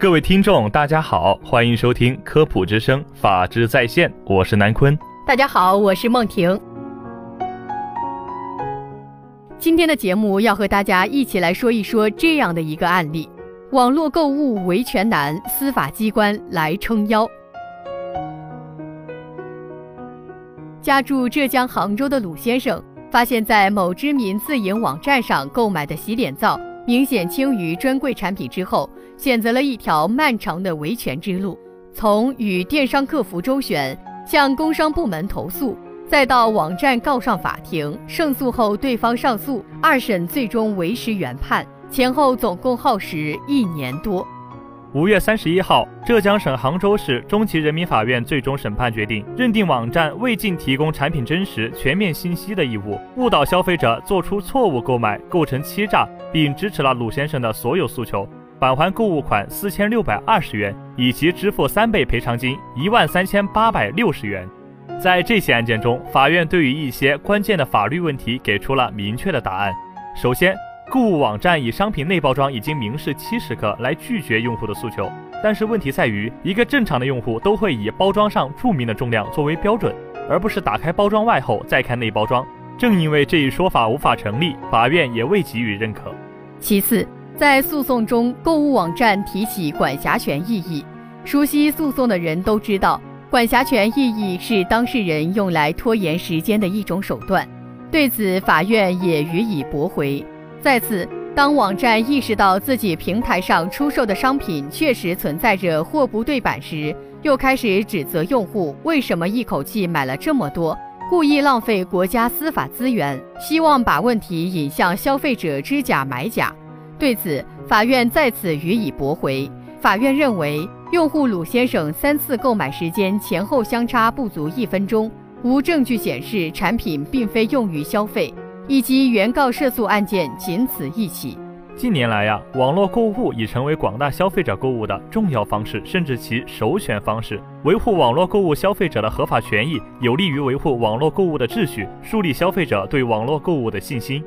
各位听众，大家好，欢迎收听科普之声，法治在线，我是南坤。大家好，我是梦婷。今天的节目要和大家一起来说一说这样的一个案例：网络购物维权难，司法机关来撑腰。家住浙江杭州的鲁先生，发现，在某知名自营网站上购买的洗脸皂。明显轻于专柜产品之后，选择了一条漫长的维权之路，从与电商客服周旋，向工商部门投诉，再到网站告上法庭，胜诉后对方上诉，二审最终维持原判，前后总共耗时一年多。五月三十一号，浙江省杭州市中级人民法院最终审判决定，认定网站未尽提供产品真实、全面信息的义务，误导消费者做出错误购买，构成欺诈，并支持了鲁先生的所有诉求，返还购物款四千六百二十元，以及支付三倍赔偿金一万三千八百六十元。在这起案件中，法院对于一些关键的法律问题给出了明确的答案。首先，购物网站以商品内包装已经明示七十克来拒绝用户的诉求，但是问题在于，一个正常的用户都会以包装上注明的重量作为标准，而不是打开包装外后再看内包装。正因为这一说法无法成立，法院也未给予认可。其次，在诉讼中，购物网站提起管辖权异议，熟悉诉讼的人都知道，管辖权异议是当事人用来拖延时间的一种手段。对此，法院也予以驳回。再次，当网站意识到自己平台上出售的商品确实存在着货不对版时，又开始指责用户为什么一口气买了这么多，故意浪费国家司法资源，希望把问题引向消费者知假买假。对此，法院再次予以驳回。法院认为，用户鲁先生三次购买时间前后相差不足一分钟，无证据显示产品并非用于消费。以及原告涉诉案件仅此一起。近年来呀，网络购物已成为广大消费者购物的重要方式，甚至其首选方式。维护网络购物消费者的合法权益，有利于维护网络购物的秩序，树立消费者对网络购物的信心。